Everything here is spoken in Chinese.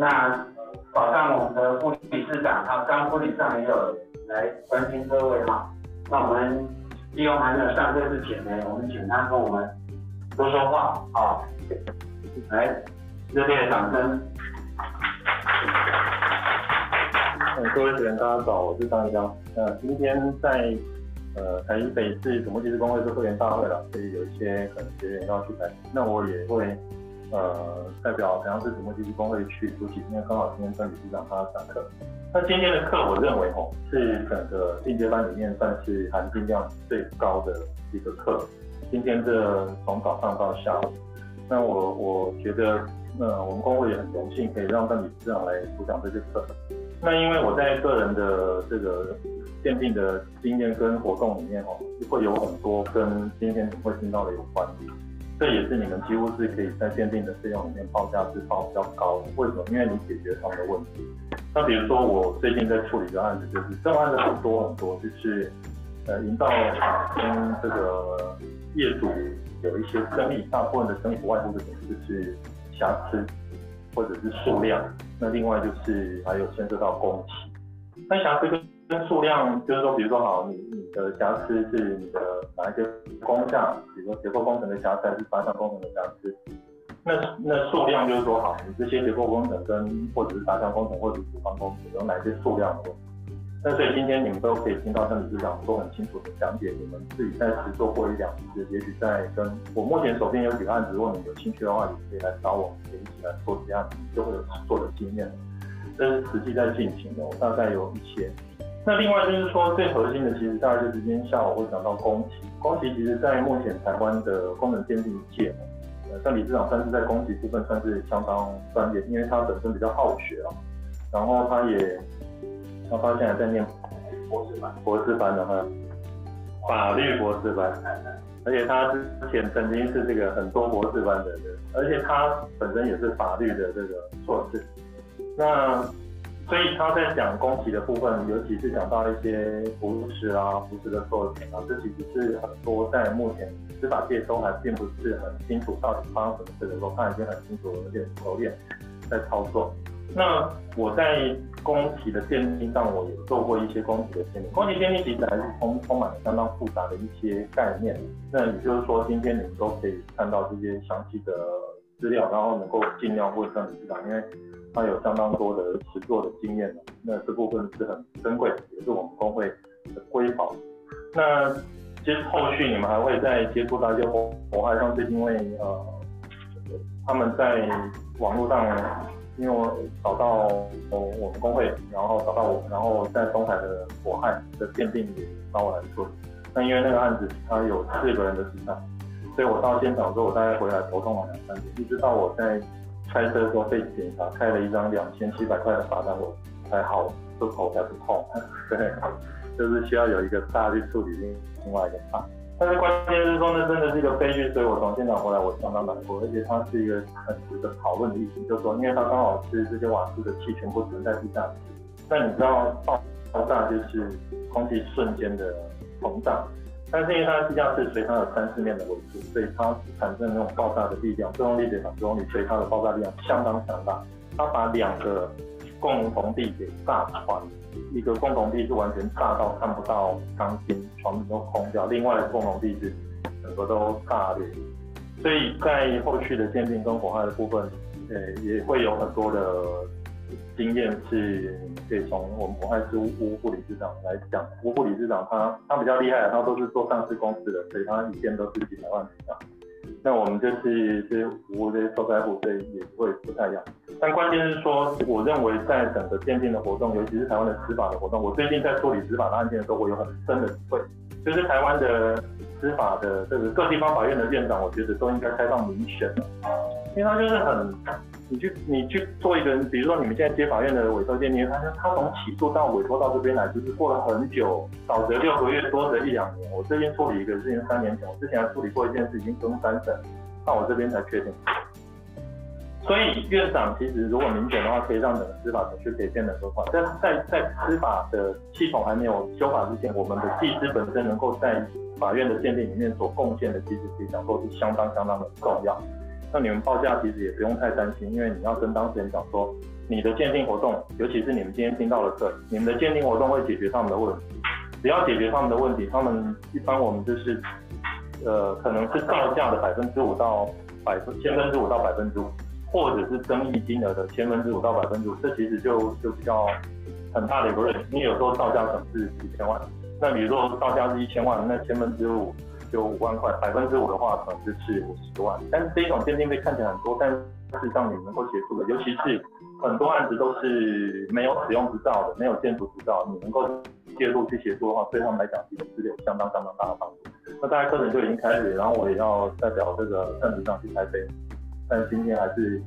那早上我们的副理事长，哈，刚副理事长也有来关心各位哈。那我们利用还没有上课之前呢，我们请他跟我们说说话，啊，来，热烈的掌声。各位学员，大家早，我是张一江。呃今天在呃台北市土木技师工会是会员大会了，所以有一些可能学员要去台，那我也会呃代表台阳市土木技师工会去出席，因为刚好今天郑理事长他要上课。那今天的课，我认为吼是整个进阶班里面算是含金量最高的一个课。今天这从早上到下午，那我我觉得，呃，我们工会也很荣幸可以让邓理事长来主讲这些课。那因为我在个人的这个鉴定的经验跟活动里面哦，会有很多跟今天会听到的有关系，这也是你们几乎是可以在鉴定的费用里面报价是报比较高的。为什么？因为你解决他们的问题。那比如说我最近在处理的案子，就是这种案子很多很多，就是呃营造厂跟这个业主有一些争议，大部分的争议不外乎的就是瑕疵或者是数量。那另外就是还有牵涉到工期，那瑕疵跟跟数量，就是说，比如说好，你你的瑕疵是你的哪一些工项，比如说结构工程的瑕疵还是发项工程的瑕疵，那那数量就是说好，你这些结构工程跟或者是发项工程或者是主防工程有哪些数量的问题？那所以今天你们都可以听到邓理事长都很清楚的讲解，你们自己在实做过一两次，也许在跟我目前手边有几个案子，如果你有兴趣的话，你可以来找我，可以一起来做这样，子就会有做的经验。这是实际在进行的，我大概有一些。那另外就是说最核心的，其实大概就是今天下午会讲到工期。工期其实在目前台湾的功能鉴定界，呃，邓理事长算是在工期部分算是相当专业，因为他本身比较好学啊，然后他也。他发现还在念博士班，博士班的话，法律博士班，而且他之前曾经是这个很多博士班的人，而且他本身也是法律的这个硕士。那所以他在讲工期的部分，尤其是讲到一些扶持啊、扶持的作品啊，这其实是很多在目前司法界都还并不是很清楚到底发生什么事的时候，他已经很清楚而且熟练在操作。那我在工期的鉴定上，我也做过一些工期的鉴定。工期鉴定其实还是充充满了相当复杂的一些概念。那也就是说，今天你们都可以看到这些详细的资料，然后能够尽量问邓理事长，因为他有相当多的实作的经验。那这部分是很珍贵，也是我们公会的瑰宝。那其实后续你们还会再接触到一些火火害，像是因为呃他们在网络上。因为我找到我我们公会，然后找到我，然后在东海的火害的鉴定也找我来做。那因为那个案子它有四个人的时长，所以我到现场之后，我大概回来头痛了两三天，一直到我在开车的时候被检查开了一张两千七百块的罚单，我才好，这头才不痛。对，就是需要有一个大去处理另外一个大。但是关键是说，那真的是一个悲剧，所以我从现场回来，我相当难过，而且它是一个很值得讨论的议题，就是说，因为它刚好是这些瓦斯的气全部存在地下室，但你知道爆爆炸就是空气瞬间的膨胀，但是因为它的地下室随它有三四面的围住，所以它产生那种爆炸的力量，作用力等于作用力，所以它的爆炸力量相当强大，它把两个共同地给炸穿。一个共同地是完全炸到看不到钢筋，全部都空掉；另外的共同地是整个都炸裂。所以在后续的鉴定跟火害的部分，呃，也会有很多的经验是可以从我们火害师吴副理事长来讲。吴副理事长他他比较厉害，他都是做上市公司的，所以他一件都是几百万以上。那我们就是是服务这些受灾户，所以也会不太一样。但关键是说，我认为在整个鉴定的活动，尤其是台湾的司法的活动，我最近在处理司法的案件的时候，我有很深的体会，就是台湾的司法的这个各地方法院的院长，我觉得都应该开放民选，因为他就是很，你去你去做一个，比如说你们现在接法院的委托鉴定，他他从起诉到委托到这边来，就是过了很久，少则六个月，多则一两年。我这边处理一个事情三年前，我之前还处理过一件事，已经分三审，到我这边才确定。所以院长其实如果明显的话，可以让整个司法程序可以变得更快。但在在司法的系统还没有修法之前，我们的技师本身能够在法院的鉴定里面所贡献的，其实可以讲说是相当相当的重要。那你们报价其实也不用太担心，因为你要跟当事人讲说，你的鉴定活动，尤其是你们今天听到的课，你们的鉴定活动会解决他们的问题。只要解决他们的问题，他们一般我们就是，呃，可能是造价的百分之五到百分千分之五到百分之五，或者是争议金额的千分之五到百分之五，这其实就就比较很大的一个 range。你有时候造价可能是几千万，那比如说造价是一千万，那千分之五就五万块，百分之五的话可能就是五十万。但是这一种鉴定费看起来很多，但是事实上你能够协助的，尤其是。很多案子都是没有使用执照的，没有建筑执照，你能够介入去协助的话，对他们来讲其实是有相当相当大的帮助。那大概课程就已经开始，然后我也要代表这个站组长去台北，但是今天还是